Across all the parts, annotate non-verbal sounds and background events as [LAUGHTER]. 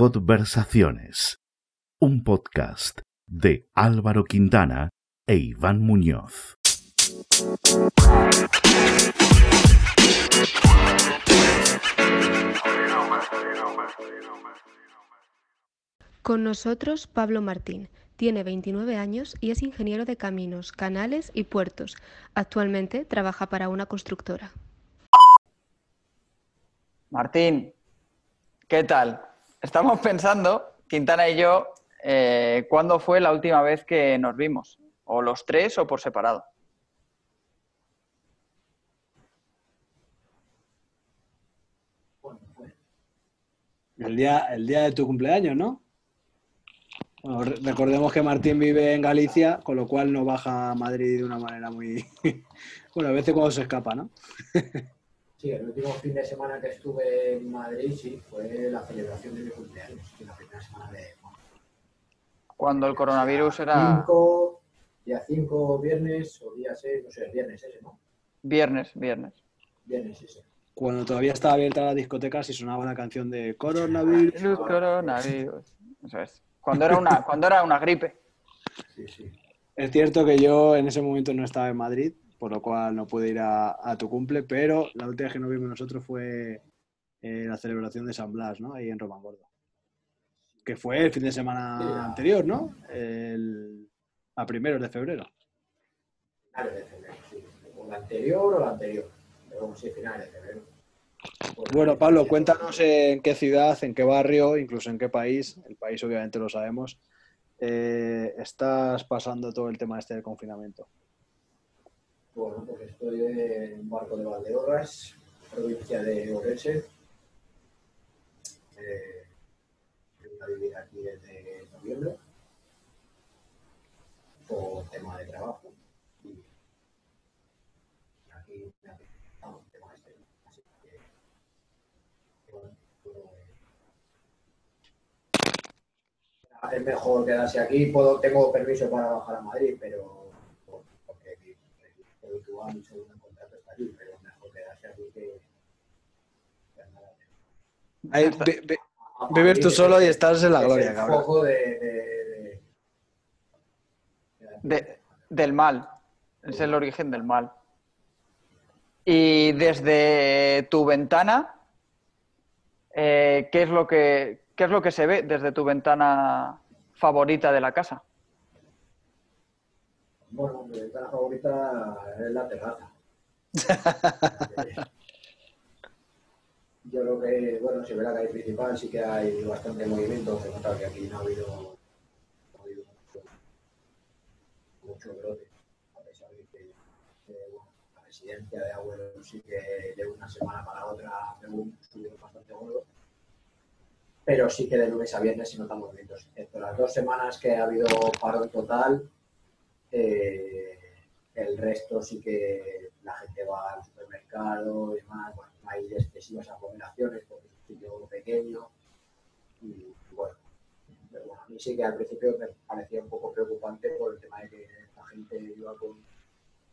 Conversaciones, un podcast de Álvaro Quintana e Iván Muñoz. Con nosotros Pablo Martín. Tiene 29 años y es ingeniero de caminos, canales y puertos. Actualmente trabaja para una constructora. Martín, ¿qué tal? Estamos [LAUGHS] pensando, Quintana y yo, eh, ¿cuándo fue la última vez que nos vimos? ¿O los tres o por separado? El día, el día de tu cumpleaños, ¿no? Bueno, re- recordemos que Martín vive en Galicia, con lo cual no baja a Madrid de una manera muy... [LAUGHS] bueno, a veces cuando se escapa, ¿no? [LAUGHS] Sí, el último fin de semana que estuve en Madrid, sí, fue la celebración de mi cumpleaños, la primera semana de Cuando el coronavirus era 5, día 5, viernes o día 6, no sé, viernes ese, ¿no? viernes, viernes. Viernes ese. Cuando todavía estaba abierta la discoteca y sonaba la canción de Coronavirus. Virus, coronavirus. Eso es. Cuando era una, cuando era una gripe. Sí, sí. Es cierto que yo en ese momento no estaba en Madrid, por lo cual no pude ir a, a tu cumple, pero la última vez que nos vimos nosotros fue eh, la celebración de San Blas, ¿no? Ahí en Romangordo. Que fue el fin de semana Sí, anterior, ¿no? El, a primeros de febrero. Finales de febrero, sí. O la anterior o la anterior. Pero sí, finales de febrero. Pues, Bueno, Pablo, cuéntanos en qué ciudad, en qué barrio, incluso en qué país, el país obviamente lo sabemos, eh, estás pasando todo el tema este del confinamiento. Bueno, pues estoy en un barco de Valdeorras, provincia de Orense. Eh, a vivir aquí desde noviembre por tema de trabajo. Y aquí me el tema este. Así que, bueno, eh, es mejor quedarse aquí. Puedo, tengo permiso para bajar a Madrid, pero el habitual y segundo contrato está aquí, pero mejor quedarse aquí que, Ahí, tú solo y es- estás en la es gloria, el cabrón. foco de, de- de- De- del mal. Es el origen del mal. Y desde tu ventana, eh, ¿qué, es lo que, ¿qué es lo que se ve desde tu ventana favorita de la casa? Bueno, mi ventana favorita es la terraza. [LAUGHS] Yo creo que, bueno, si ve la calle principal, sí que hay bastante movimiento. Se nota que aquí no ha habido, no ha habido mucho, mucho brote. A pesar de que, que, bueno, la residencia de abuelos sí que de una semana para otra pegó un subidón bastante gordo. Pero sí que de lunes a viernes se notan movimientos. Excepto las dos semanas que ha habido paro total, eh, el resto sí que la gente va al supermercado y demás. Bueno, no hay excesivas aglomeraciones porque es un sitio pequeño. Y bueno, pero bueno, a mí sí que al principio me parecía un poco preocupante por el tema de que la gente iba con,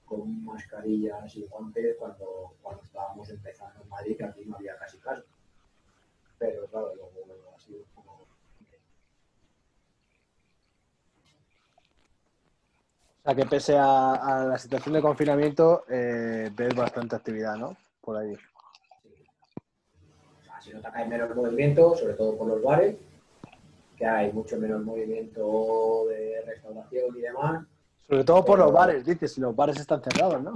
con mascarillas y guantes cuando, cuando estábamos empezando en Madrid, que aquí no había casi caso. Pero claro, luego ha sido un poco. O sea, que pese a, a la situación de confinamiento, eh, ves bastante actividad, ¿no? Por ahí. Se nota que hay menos movimiento, sobre todo por los bares, que hay mucho menos movimiento de restauración y demás. Sobre todo por Pero- los bares, dices, si los bares están cerrados, ¿no?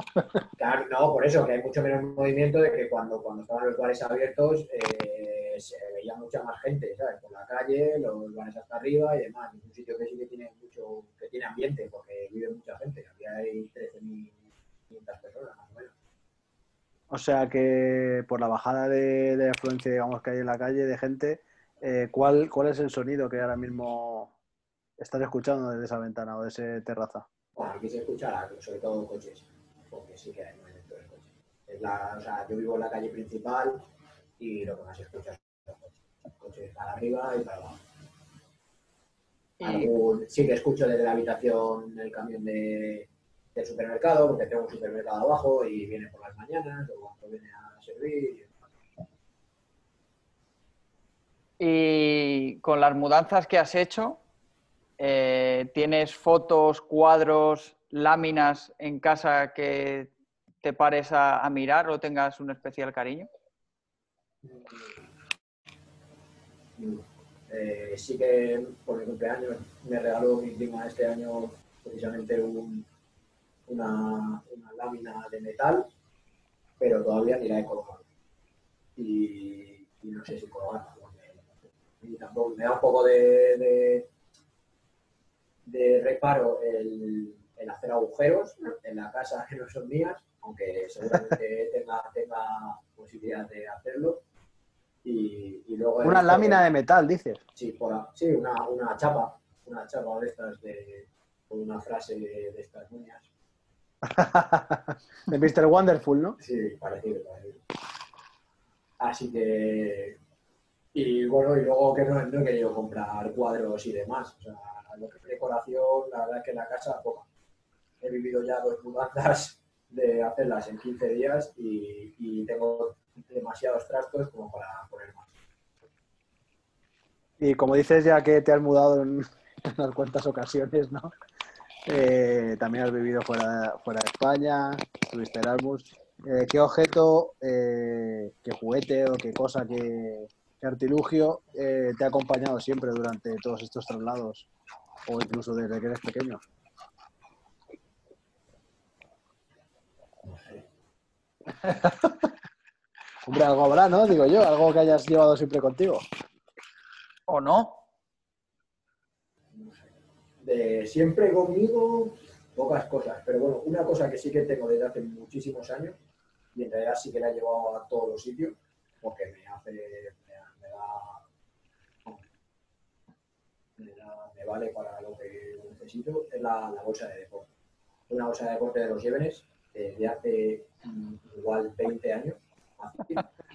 Claro, no, por eso, que hay mucho menos movimiento de que cuando, cuando estaban los bares abiertos eh, se veía mucha más gente, ¿sabes? Por la calle, los bares hasta arriba y demás. Es un sitio que sí que tiene mucho, que tiene ambiente, porque vive mucha gente. Aquí hay 13.500 personas, más o menos. O sea que por la bajada de, de afluencia, digamos, que hay en la calle de gente, eh, ¿cuál, ¿cuál es el sonido que ahora mismo estás escuchando desde esa ventana o de esa terraza? Bueno, aquí se escucha sobre todo coches, porque sí que hay movimiento de coches. Es la, o sea, yo vivo en la calle principal y lo que más se escucha son coches. Coches para arriba y para abajo. Algún- sí que escucho desde la habitación el camión de, del supermercado, porque tengo un supermercado abajo y viene por las mañanas o cuando viene a servir. y Y con las mudanzas que has hecho, eh, ¿tienes fotos, cuadros, láminas en casa que te pares a, a mirar o tengas un especial cariño? Eh, sí que por mi cumpleaños me regaló mi prima este año precisamente un- una, una lámina de metal, pero todavía ni la he colgado. Y, y no sé si porque- Y tampoco me da un poco de, de, de reparo el, el hacer agujeros en la casa que no son mías, aunque seguramente [LAUGHS] tenga, tenga posibilidad de hacerlo. Y, y luego Una lámina que- de metal, dices. Sí, por sí una, una chapa, una chapa de estas de, con una frase de, de estas uñas. [LAUGHS] de Mr. Wonderful, ¿no? Sí, parecido, parecido. Así que. Y bueno, y luego que no, no he querido comprar cuadros y demás. O sea, lo que es decoración, la verdad es que en la casa poca. He vivido ya dos mudanzas de hacerlas en 15 días y, y tengo demasiados trastos como para poner más. Y como dices ya que te has mudado [LAUGHS] en unas cuantas ocasiones, ¿no? Eh, también has vivido fuera, fuera de España, tuviste Erasmus. Eh, ¿Qué objeto, eh, qué juguete o qué cosa, qué, qué artilugio eh, te ha acompañado siempre durante todos estos traslados? O incluso desde que eres pequeño. [LAUGHS] Hombre, algo habrá, ¿no? Digo yo, algo que hayas llevado siempre contigo. ¿O no? de siempre conmigo, pocas cosas. Pero bueno, una cosa que sí que tengo desde hace muchísimos años, y en realidad sí que la he llevado a todos los sitios, porque me hace, me, me da, me da- me vale para lo que necesito, es la, la bolsa de deporte. Una bolsa de deporte de los Llévenes, eh, de hace mm, igual 20 años.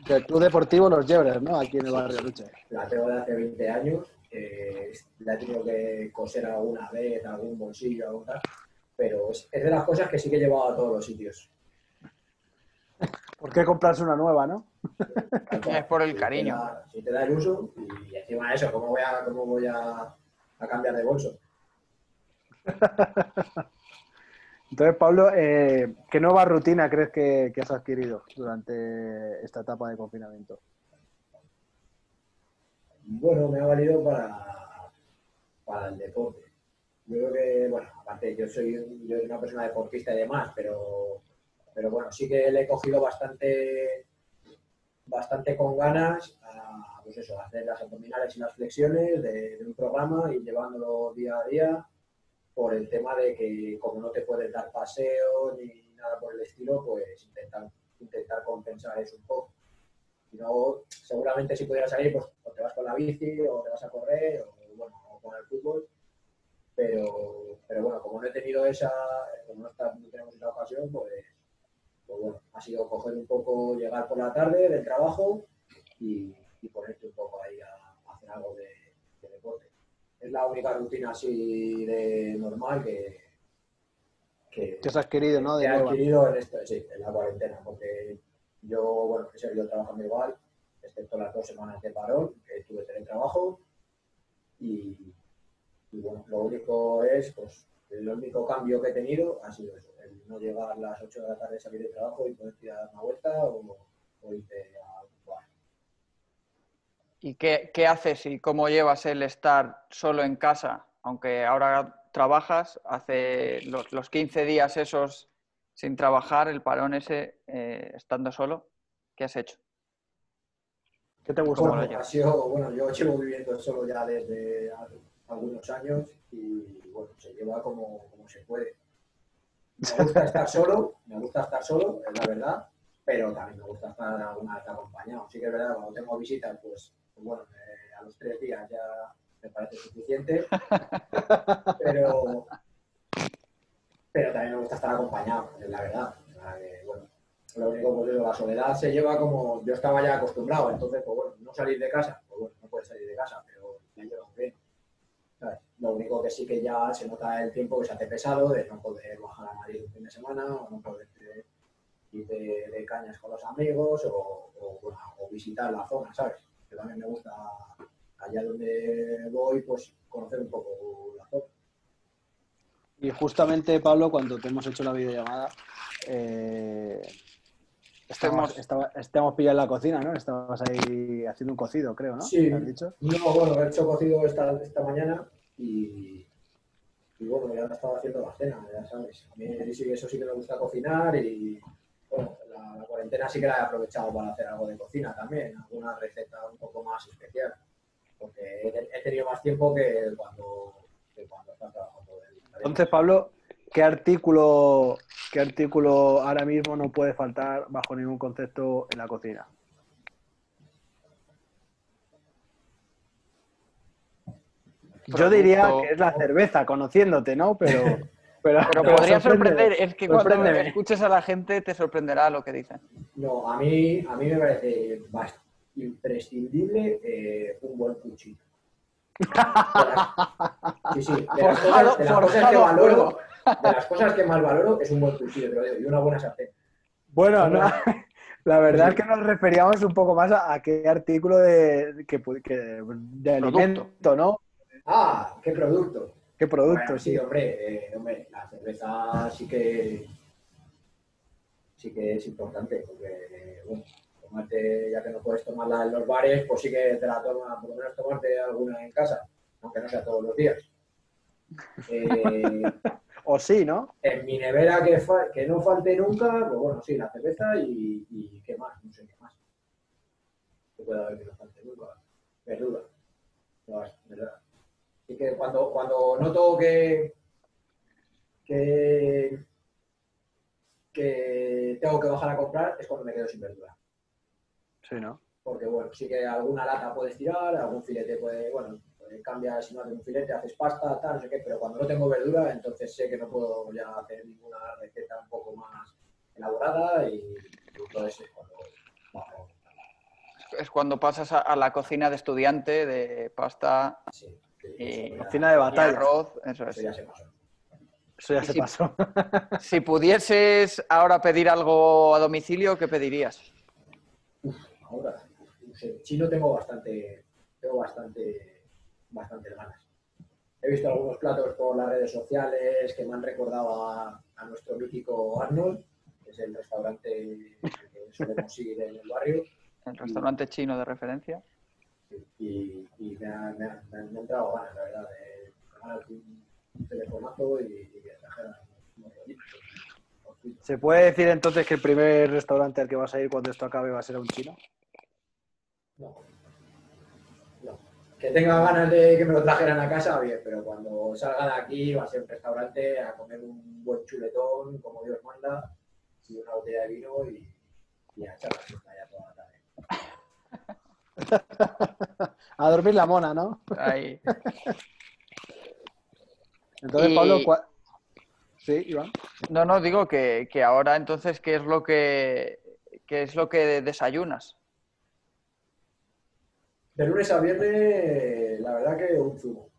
Del Club Deportivo Los Llebres, ¿no? Aquí en el barrio Luche. la tengo de hace 20 años, eh, la he tenido que coser alguna vez, algún bolsillo, algo tal, pero es, es de las cosas que sí que he llevado a todos los sitios. ¿Por qué comprarse una nueva, no? Es por el Si te cariño. da- Si te da el uso, y encima de eso, ¿cómo voy a, cómo voy a, a cambiar de bolso? [LAUGHS] Entonces, Pablo, eh, ¿qué nueva rutina crees que, que has adquirido durante esta etapa de confinamiento? Bueno, me ha valido para, para el deporte. Yo creo que, bueno, aparte yo soy, yo soy una persona deportista y demás, pero, pero bueno, sí que le he cogido bastante, bastante con ganas a, pues eso, hacer las abdominales y las flexiones de, de un programa y llevándolo día a día por el tema de que como no te puedes dar paseo ni nada por el estilo, pues intentar, intentar compensar eso un poco. Y luego, seguramente si pudieras salir, pues o te vas con la bici o te vas a correr o, bueno, o con el fútbol. Pero, pero bueno, como no he tenido esa, como no, está- no tenemos esa ocasión, pues, pues bueno, ha sido coger un poco, llegar por la tarde del trabajo y, y ponerte un poco ahí a, hacer algo de deporte. Es la única rutina así de normal que, que, ¿Qué has adquirido, no? que De he adquirido en, esto, sí, en la cuarentena, porque yo, bueno, he seguido trabajando igual, excepto las dos semanas de parón, que tuve teletrabajo, y, y bueno, lo único es, pues, el único cambio que he tenido ha sido eso, el no llegar a las 8 de la tarde, salir de trabajo y poder tirar una vuelta o, o irte a jugar. ¿Y qué, qué haces y cómo llevas el estar solo en casa? Aunque ahora trabajas, hace los, los 15 días esos sin trabajar, el parón ese, eh, estando solo, ¿qué has hecho? ¿Qué te lo Bueno, sido, bueno, yo llevo viviendo solo ya desde algunos años y bueno, se lleva como, como se puede. Me gusta estar solo, me gusta estar solo, es la verdad, pero también me gusta estar alguna vez acompañado. Sí que es verdad, cuando tengo visitas, pues, pues bueno, eh, a los tres días ya me parece suficiente, [LAUGHS] pero, pero también me gusta estar acompañado, es la verdad. Que, bueno, lo único pues, digo, la soledad se lleva como yo estaba ya acostumbrado, entonces, pues bueno, no salir de casa, pues bueno, no puedes salir de casa, pero me llevo bien. ¿sabes? Lo único que sí que ya se nota el tiempo que se hace pesado de no poder bajar a Madrid un fin de semana o no poder ir de, de cañas con los amigos o, o, bueno, o visitar la zona, ¿sabes? Que también me gusta allá donde voy, pues conocer un poco la zona. Y justamente, Pablo, cuando te hemos hecho la videollamada, eh, estábamos, estaba, estábamos pillados en la cocina, ¿no? Estabas ahí haciendo un cocido, creo, ¿no? Sí. ¿Te has dicho? No, bueno, he hecho cocido esta, esta mañana y, y bueno, ya estaba haciendo la cena, ya sabes. A mí sí, eso sí que me gusta cocinar y bueno, cuarentena sí que la he aprovechado para hacer algo de cocina también, alguna receta un poco más especial, porque he, he tenido más tiempo que cuando, que cuando estaba trabajando. en- Entonces, Pablo, ¿qué artículo, ¿qué artículo ahora mismo no puede faltar bajo ningún concepto en la cocina? Yo diría que es la cerveza, conociéndote, ¿no? Pero, pero, Pero pero podría sorprender, es que cuando escuches a la gente te sorprenderá lo que dicen. No, a mí, a mí me parece imprescindible eh, un buen cuchillo. De las- Sí, sí, de las cosas, de las cosas que valoro, de las cosas que más valoro es un buen cuchillo, te lo digo, y una buena sartén. Bueno, no, [LAUGHS] la verdad es que nos referíamos un poco más a, a qué artículo de, que, que- de Producto. alimento, ¿no? Ah, qué producto. ¿Qué producto? Bueno, sí. hombre, eh, hombre, la cerveza sí que sí que es importante, porque eh, bueno, tomarte, ya que no puedes tomarla en los bares, pues sí que te la tomas, por lo menos tomarte alguna en casa, aunque no sea todos los días. Eh, [LAUGHS] O sí, ¿no? en mi nevera que, fa- que no falte nunca, pues bueno, sí, la cerveza y, y qué más, no sé qué más. Que pueda haber que no falte nunca. Verdura. No, es Así que cuando, cuando noto que, que, que tengo que bajar a comprar es cuando me quedo sin verdura. Sí, ¿no? Porque bueno, sí que alguna lata puedes tirar, algún filete puede, bueno, pues cambia, si no haces un filete, haces pasta, tal, no sé qué, pero cuando no tengo verdura, entonces sé que no puedo ya hacer ninguna receta un poco más elaborada y, y entonces es cuando bajo. Es cuando pasas a, a la cocina de estudiante, de pasta Sí, ya- Cocina de batalla. arroz. Eso Eso es. ya se pasó. Eso ya se si- pasó. [LAUGHS] Si [LAUGHS] pudieses ahora pedir algo a domicilio, ¿qué pedirías? Ahora, no sé, chino tengo bastante, tengo bastante, bastante ganas. He visto algunos platos por las redes sociales que me han recordado a, a nuestro mítico Arnold, que es el restaurante que solemos ir en el barrio, ¿El restaurante chino de referencia? Y, y me, ha, me, ha, me han entrado ganas, la verdad, de ganar un, un telefonazo y, y que trajeran. ¿Se puede decir entonces que el primer restaurante al que vas a ir cuando esto acabe va a ser a un chino? No. No. Que tenga ganas de que me lo trajeran a casa, bien, pero cuando salga de aquí va a ser un restaurante a comer un buen chuletón, como Dios manda, y una botella de vino y, y a echar la siesta ya toda la tarde. [LAUGHS] [LAUGHS] A dormir la mona, ¿no? Ahí. [LAUGHS] Entonces, Y- Pablo, ¿cuál- Sí, Iván. No, no, digo que, que ahora entonces, ¿qué es lo que, qué es lo que desayunas? De lunes a viernes, la verdad que un zumo.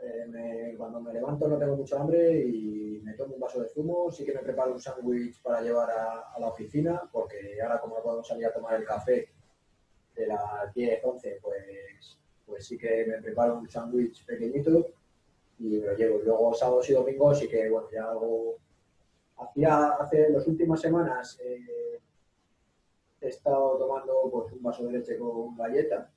Eh, me- cuando me levanto no tengo mucha hambre y me tomo un vaso de zumo. Sí que me preparo un sándwich para llevar a, a la oficina, porque ahora como no podemos salir a tomar el café de las 10, 11, pues, pues sí que me preparo un sándwich pequeñito y me lo llevo. Luego sábados y domingos sí que, bueno, ya hago... Hacía, hace las últimas semanas eh, he estado tomando pues, un vaso de leche con galleta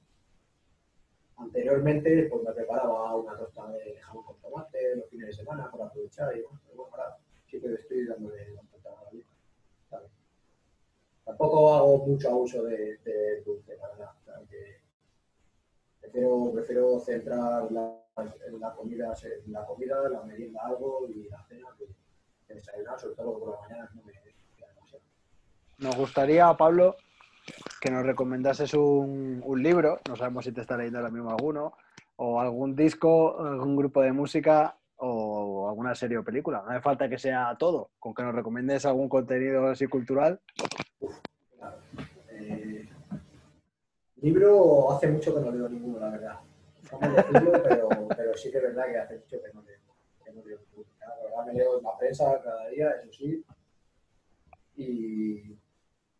Anteriormente, pues me preparaba una tosta de jamón con tomate los fines de semana para aprovechar y bueno, pero bueno, ahora sí que estoy dándole la vuelta a la vida. ¿sabes? Tampoco hago mucho uso de, de dulce, la verdad. prefiero, centrar la, la comida, la comida, la merienda algo y la cena que desayunar, sobre todo por la mañana no me. Nos gustaría, Pablo, que nos recomendases un, un libro, no sabemos si te está leyendo ahora mismo alguno, o algún disco, algún grupo de música o alguna serie o película. No hace falta que sea todo, con que nos recomiendes algún contenido así cultural. Claro. Eh, libro hace mucho que no leo ninguno, la verdad. Decirlo, [LAUGHS] pero, pero sí que es verdad que hace mucho que no leo, que no leo ninguno. La verdad me leo en la prensa cada día, eso sí. Y,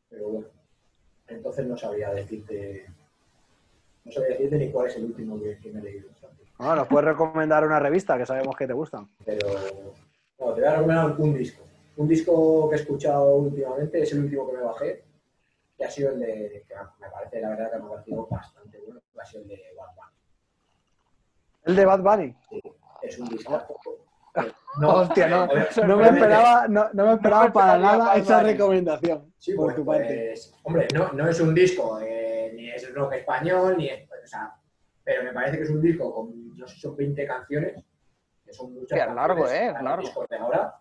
pero bueno, entonces no sabría decirte no sabía decirte ni cuál es el último que, que me he leído. Bueno, nos puedes recomendar una revista que sabemos que te gustan. Pero no, te voy a recomendar un disco. Un disco que he escuchado últimamente, es el último que me bajé, que ha sido el de, que me parece, la verdad, que me ha parecido bastante bueno, que ha sido el de Bad Bunny. El de Bad Bunny. Es un disco. [LAUGHS] Hostia, no, no me esperaba, no, no me esperaba me para nada esa recomendación Sí, por pues, tu parte. pues, hombre, no, no es un disco, eh, ni es rock español, ni es, o sea, pero me parece que es un disco con, no sé, son 20 canciones, que son muchas Hostia, es largo, eh, es largo. de ahora,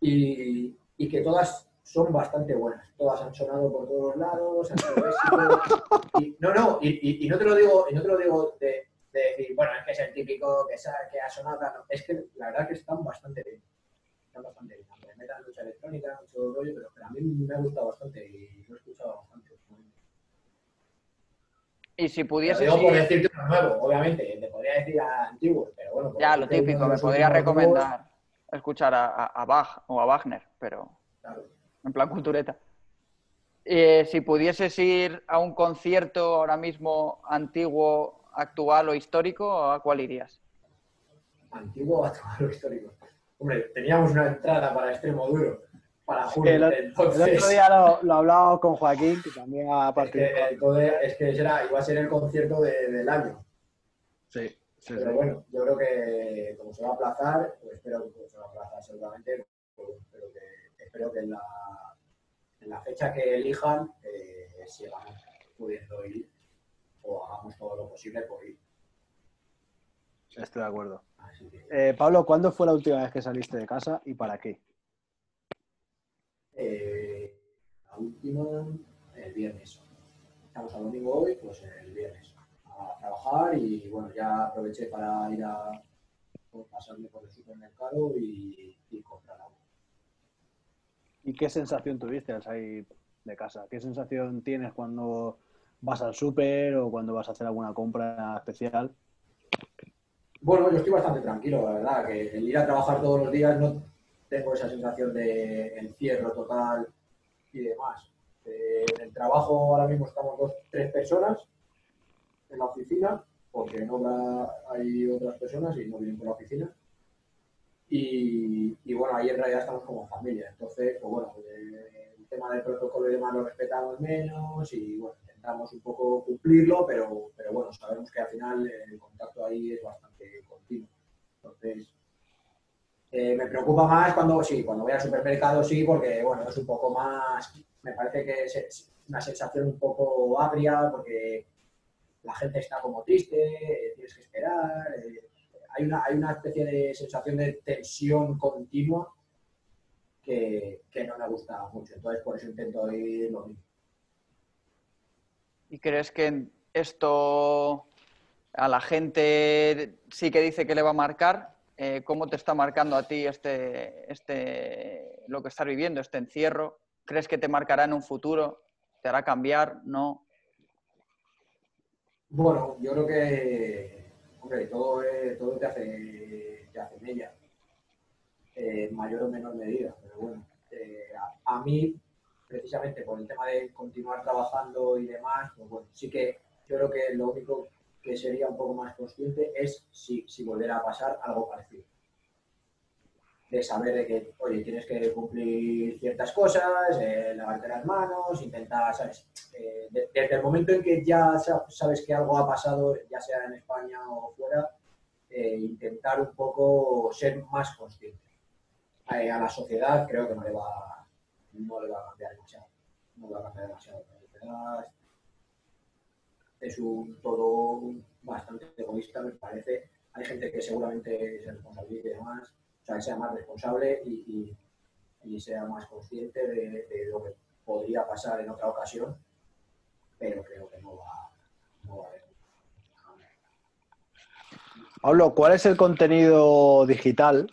y, y que todas son bastante buenas, todas han sonado por todos lados, han sido éxitos, y, no, no, y, y- y no te lo digo, y no te lo digo de, de decir, bueno, es que es el típico que, que ha sonado, no, es que la verdad que están bastante bien están bastante bien. Le metan mucha electrónica, mucho rollo, pero, pero a mí me ha gustado bastante y lo he escuchado bastante. Y si pudiese digo por ir- decirte uno nuevo, obviamente, te podría decir a antiguos, pero bueno. Ya, lo típico, me podría últimos nuevos, recomendar escuchar a, a Bach o a Wagner, pero claro. En plan cultureta. Eh, si pudieses ir a un concierto ahora mismo antiguo, actual o histórico, ¿a cuál irías? Antiguo o actual o histórico. Hombre, teníamos una entrada para extremo duro, para Sí, junio, el, otro día lo, lo hablaba con Joaquín, que también ha Es que, participado. entonces, es que será, iba a ser el concierto de- del año. Sí, sí, Pero sí. bueno, yo creo que como se va a aplazar, pues espero que se va a aplazar seguramente, pues espero que, espero que en, la, en la fecha que elijan eh, sigamos pudiendo ir o hagamos todo lo posible por ir. Estoy de acuerdo. Que, Eh, Pablo, ¿cuándo fue la última vez que saliste de casa y para qué? eh, la última, el viernes. Estamos a domingo hoy, pues el viernes. A trabajar y bueno, ya aproveché para ir a por pasarme por el supermercado y, y comprar algo. ¿Y qué sensación tuviste al salir de casa? ¿Qué sensación tienes cuando vas al súper o cuando vas a hacer alguna compra especial? Bueno, yo estoy bastante tranquilo, la verdad, que el ir a trabajar todos los días no tengo esa sensación de encierro total y demás. Eh, en el trabajo ahora mismo estamos dos, tres personas en la oficina, porque obra hay otras personas y no vienen por la oficina. Y, bueno, ahí en realidad estamos como familia. Entonces, pues bueno, el tema del protocolo y demás lo respetamos menos y bueno, intentamos un poco cumplirlo, pero, pero bueno, sabemos que al final el contacto ahí es bastante continuo. Entonces, eh, me preocupa más cuando sí, cuando voy al supermercado sí, porque bueno, es un poco más, me parece que es- es una sensación un poco agria, porque la gente está como triste, eh, tienes que esperar, eh, hay, una, hay una especie de sensación de tensión continua que, que no me gusta mucho, entonces por eso intento ir lo mismo. ¿Y crees que esto a la gente sí que dice que le va a marcar? Eh, ¿Cómo te está marcando a ti este, este, lo que estás viviendo, este encierro? ¿Crees que te marcará en un futuro? ¿Te hará cambiar? ¿No? Bueno, yo creo que, hombre, todo, eh, todo te hace, te hace mella, eh, en mayor o menor medida, pero bueno, eh, a, a mí, precisamente por el tema de continuar trabajando y demás, pues bueno, sí que yo creo que lo único que sería un poco más consciente es si, si volviera a pasar algo parecido. De saber de que, oye, tienes que cumplir ciertas cosas, eh, lavarte las manos, intentar, ¿sabes? Eh, de- desde el momento en que ya sa- sabes que algo ha pasado, ya sea en España o fuera, eh, intentar un poco ser más consciente. Eh, a la sociedad creo que no le va, no le va a cambiar demasiado. No le va a cambiar demasiado. La es un todo bastante egoísta, me parece. Hay gente que seguramente se responsabilice y demás, o sea, que sea más responsable y, y- y sea más consciente de, de lo que podría pasar en otra ocasión, pero creo que no va, no va a haber. Pablo, ¿cuál es el contenido digital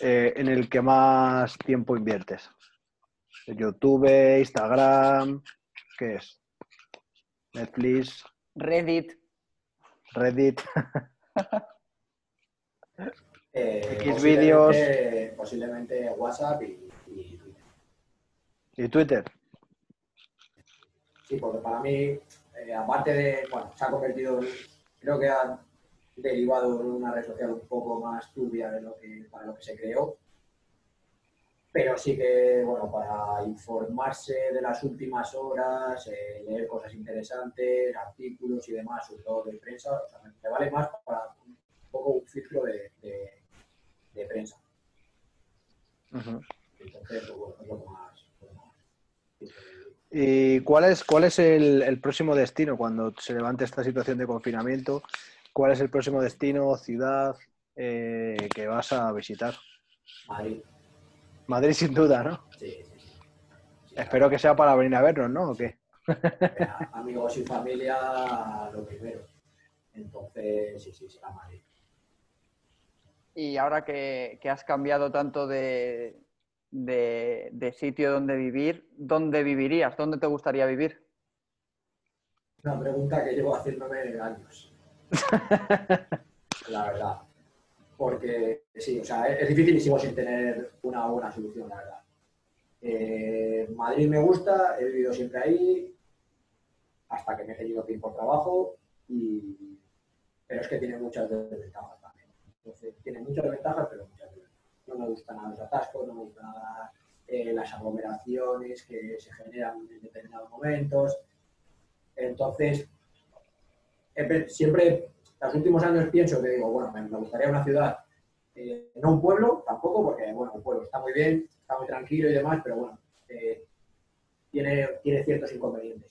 eh, en el que más tiempo inviertes? YouTube, Instagram, ¿qué es? Netflix, Reddit, Reddit. [LAUGHS] Eh, X posiblemente- Posiblemente WhatsApp y, y Twitter. y Twitter. Sí, porque para mí eh, aparte de, bueno, se ha convertido, creo que ha derivado en una red social un poco más turbia de lo que, para lo que se creó. Pero sí que, bueno, para informarse de las últimas horas, eh, leer cosas interesantes, artículos y demás, sobre todo de prensa, o sea, me vale más para un poco un filtro de, de- de prensa. Entonces, pues, bueno, es lo que más. lo ¿Y cuál es, cuál es el, el próximo destino cuando se levante esta situación de confinamiento? ¿Cuál es el próximo destino, ciudad eh, que vas a visitar? Madrid. Madrid sin duda, ¿no? Sí, sí, sí. Sí, Espero que sea para venir a vernos, ¿no? ¿O qué? Amigos y familia, lo primero. Entonces, sí, sí, será Madrid. Y ahora que, que has cambiado tanto de, de- de sitio donde vivir, ¿dónde vivirías? ¿Dónde te gustaría vivir? Una pregunta que llevo haciéndome años. [LAUGHS] La verdad. Porque sí, o sea, es, es dificilísimo sin tener una buena solución, la verdad. Eh, Madrid me gusta, he vivido siempre ahí, hasta que me he tenido que ir por trabajo, y... pero es que tiene muchas desventajas. Entonces, tiene muchas ventajas, pero muchas. No me gustan los atascos, no me gustan nada eh, las aglomeraciones que se generan en determinados momentos. Entonces, siempre, los últimos años pienso que digo, bueno, me, gustaría una ciudad, eh, no un pueblo tampoco, porque, bueno, un pueblo está muy bien, está muy tranquilo y demás, pero bueno, eh, tiene, tiene ciertos inconvenientes.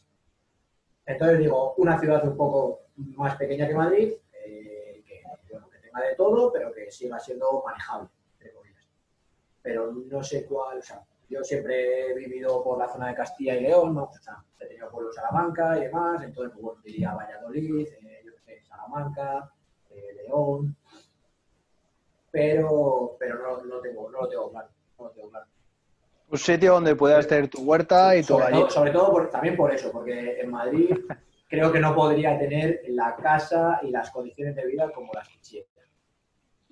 Entonces digo, una ciudad un poco más pequeña que Madrid, tenga de todo, pero que siga siendo manejable, entre comillas. Pero no sé cuál, o sea, yo siempre he vivido por la zona de Castilla y León, ¿no? o sea, he tenido pueblo Salamanca y demás, entonces, pues, bueno, diría Valladolid, eh, yo sé, Salamanca, eh, León, pero, pero no, no, tengo, no lo tengo claro, no lo tengo claro. Un sitio donde puedas tener tu huerta y tu sobre, todo, sobre todo por- también por eso, porque en Madrid creo que no podría tener la casa y las condiciones de vida como las quisiera.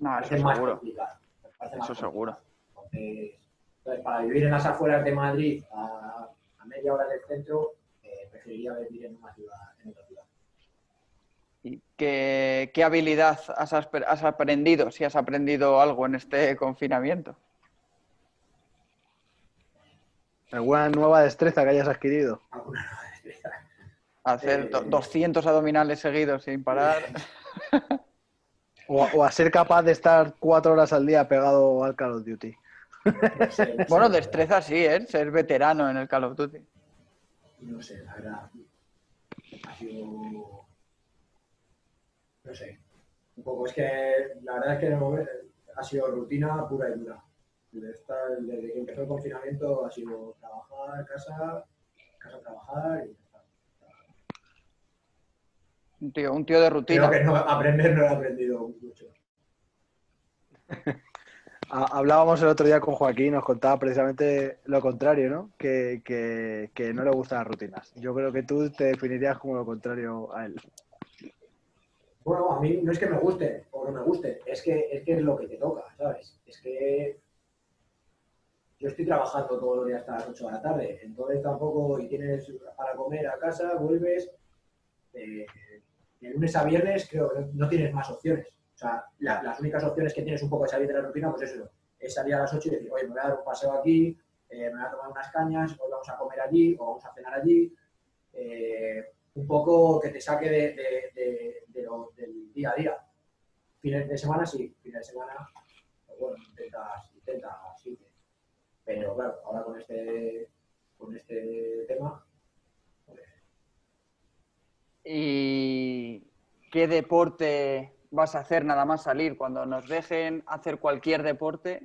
No, eso más seguro. complicado. más Eso complicado. seguro. Entonces, entonces, para vivir en las afueras de Madrid a, a media hora del centro, eh, preferiría vivir en una ciudad, en otra ciudad. ¿Y qué, qué habilidad has, has aprendido, si has aprendido algo en este confinamiento? ¿Alguna nueva destreza que hayas adquirido? Alguna nueva destreza. Hacer Eh, do- 200 abdominales seguidos sin parar. [LAUGHS] O, o a ser capaz de estar cuatro horas al día pegado al Call of Duty. No sé, no sé, Bueno, destreza sí, ¿eh? Ser veterano en el Call of Duty. No sé, la verdad. Ha sido. No sé. Un poco, es que la verdad es que no, ha sido rutina pura y dura. Desde, que empezó el confinamiento ha sido trabajar, casa, casa, trabajar y. Un tío, un tío de rutina. Creo que no, aprender no he aprendido mucho. Ha- [LAUGHS] Hablábamos el otro día con Joaquín, nos contaba precisamente lo contrario, ¿no? Que, que- que no le gustan las rutinas. Yo creo que tú te definirías como lo contrario a él. Bueno, a mí no es que me guste o no me guste, es que es, que es lo que te toca, ¿sabes? Es que yo estoy trabajando todos los días hasta las 8 de la tarde, entonces tampoco, y tienes para comer a casa, vuelves, eh, de lunes a viernes creo que no tienes más opciones. O sea, la- las únicas opciones que tienes un poco de salir de la rutina, pues eso, es salir a las 8 y decir, oye, me voy a dar un paseo aquí, eh, me voy a tomar unas cañas, hoy vamos a comer allí, o vamos a cenar allí. Eh, un poco que te saque de, del día a día. Fines de semana sí, fines de semana, pues bueno, intentas, intentas. Pero claro, ahora con este, con este tema, ¿Y qué deporte vas a hacer nada más salir? Cuando nos dejen hacer cualquier deporte,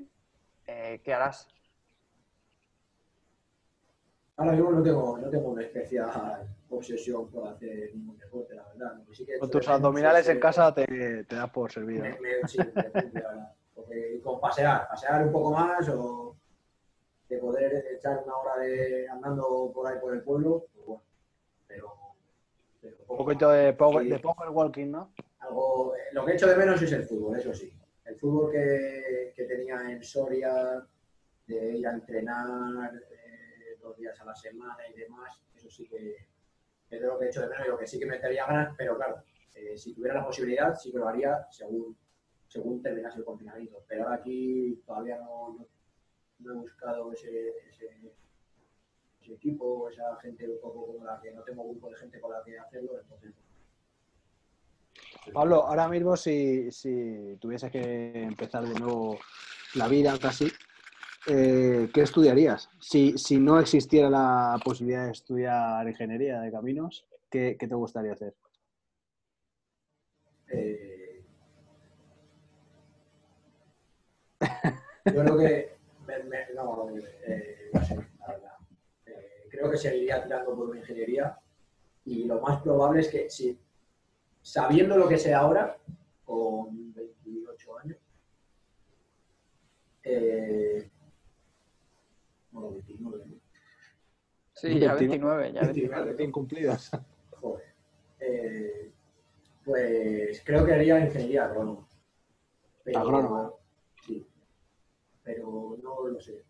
eh, ¿qué harás? ahora mismo no tengo, no tengo una especial obsesión por hacer ningún deporte, la verdad. Sí que Con tus abdominales es, en casa te, te das por servido. Me, me- sí, me cumple, la verdad. Porque, y con pasear, pasear un poco más o de poder echar una hora de andando por ahí por el pueblo, pues bueno, pero Un poquito de power, Sí, de power walking, ¿no? algo, lo que he hecho de menos es el fútbol, eso sí. El fútbol que, que tenía en Soria, de ir a entrenar eh, dos días a la semana y demás, eso sí que es de lo que he hecho de menos y lo que sí que me metería ganas, pero claro, eh, si tuviera la posibilidad sí que lo haría según, según terminase el confinamiento. Pero ahora aquí todavía no, no, no he buscado ese, ese, ese equipo, esa gente un poco con la que no tengo grupo de gente con la que hacerlo, entonces Pablo, ahora mismo si, si tuvieses que empezar de nuevo la vida casi, eh, ¿qué estudiarías? Si, si no existiera la posibilidad de estudiar ingeniería de caminos, ¿qué, qué te gustaría hacer? Eh, yo creo que me- me- no, eh, no sé, creo que seguiría tirando por una ingeniería y lo más probable es que si sabiendo lo que sé ahora, con 28 años, eh, bueno, 29, ¿no? Sí, ya 29. 29, ya 29. Bien cumplidas. Joder. Eh, pues creo que haría ingeniería agrónoma. Pero- Agrónoma. Sí. Pero no lo sé.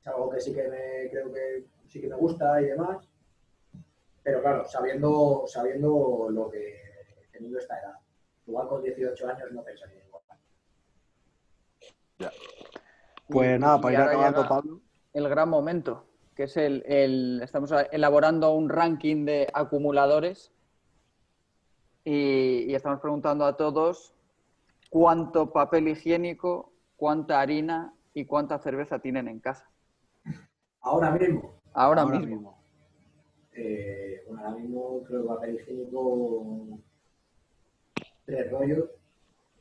Es algo que sí que me creo que sí que me gusta y demás. Pero claro, sabiendo, sabiendo lo que teniendo esta edad. Igual con 18 años no pensaría igual. Pues Y- nada, para ir acabando, Pablo. El gran momento, que es el, el- Estamos elaborando un ranking de acumuladores y, y estamos preguntando a todos cuánto papel higiénico, cuánta harina y cuánta cerveza tienen en casa. Ahora mismo, Ahora, mismo. eh, bueno, ahora mismo creo que papel higiénico tres rollos.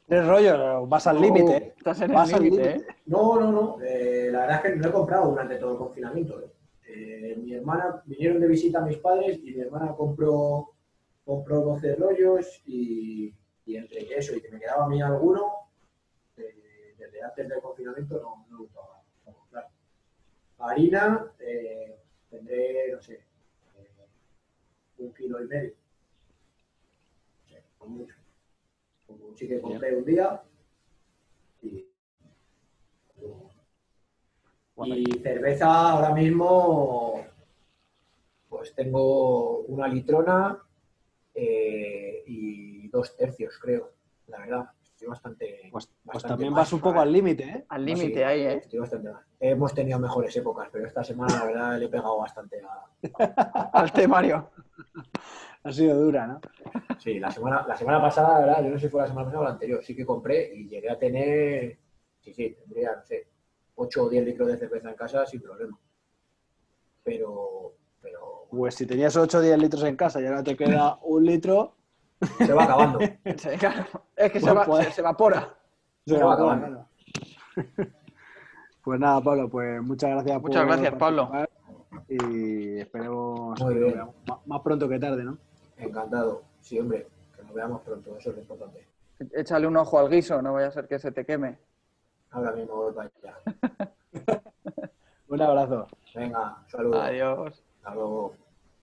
Tres rollos, vas al límite. Estás en Vas el al límite. ¿eh? No, no, no. Eh, la verdad es que no he comprado durante todo el confinamiento. ¿eh? Eh, mi hermana, vinieron de visita mis padres y mi hermana compró, compró 12 rollos y, y entre eso y que me quedaba a mí alguno, eh, desde antes del confinamiento no, no he vuelto a, a comprar. Harina, eh, tendré, no sé, eh, un kilo y medio. No sé, con mucho. Como sí que compré un día y y cerveza ahora mismo, pues tengo una litrona eh, y dos tercios, creo. La verdad, estoy bastante. Pues, pues bastante también mal. vas un poco al límite, ¿eh? Al No, límite sí, ahí, ¿eh? Estoy bastante mal. Hemos tenido mejores épocas, pero esta semana la verdad le he pegado bastante a. [LAUGHS] Al temario. Ha sido dura, ¿no? Sí, la semana, la semana pasada, la verdad, yo no sé si fue la semana pasada o la anterior, sí que compré y llegué a tener. Sí, sí, tendría, no sé, 8 o 10 litros de cerveza en casa sin problema. Pero. Pero. Pues si tenías 8 o 10 litros en casa y ahora te queda un litro, Se va acabando. [LAUGHS] Sí, claro. Es que se, va- pues- se- se evapora. se Se va va acabando. acabando. Pues nada, Pablo, pues muchas gracias Muchas por gracias, Pablo. Y esperemos Muy que nos veamos más, pronto que tarde, ¿no? Encantado. Sí, hombre, que nos veamos pronto, eso es lo importante. Échale un ojo al guiso, no vaya a ser que se te queme. Ahora mismo voy para allá. Un abrazo. Venga, saludos. Adiós. Hasta luego.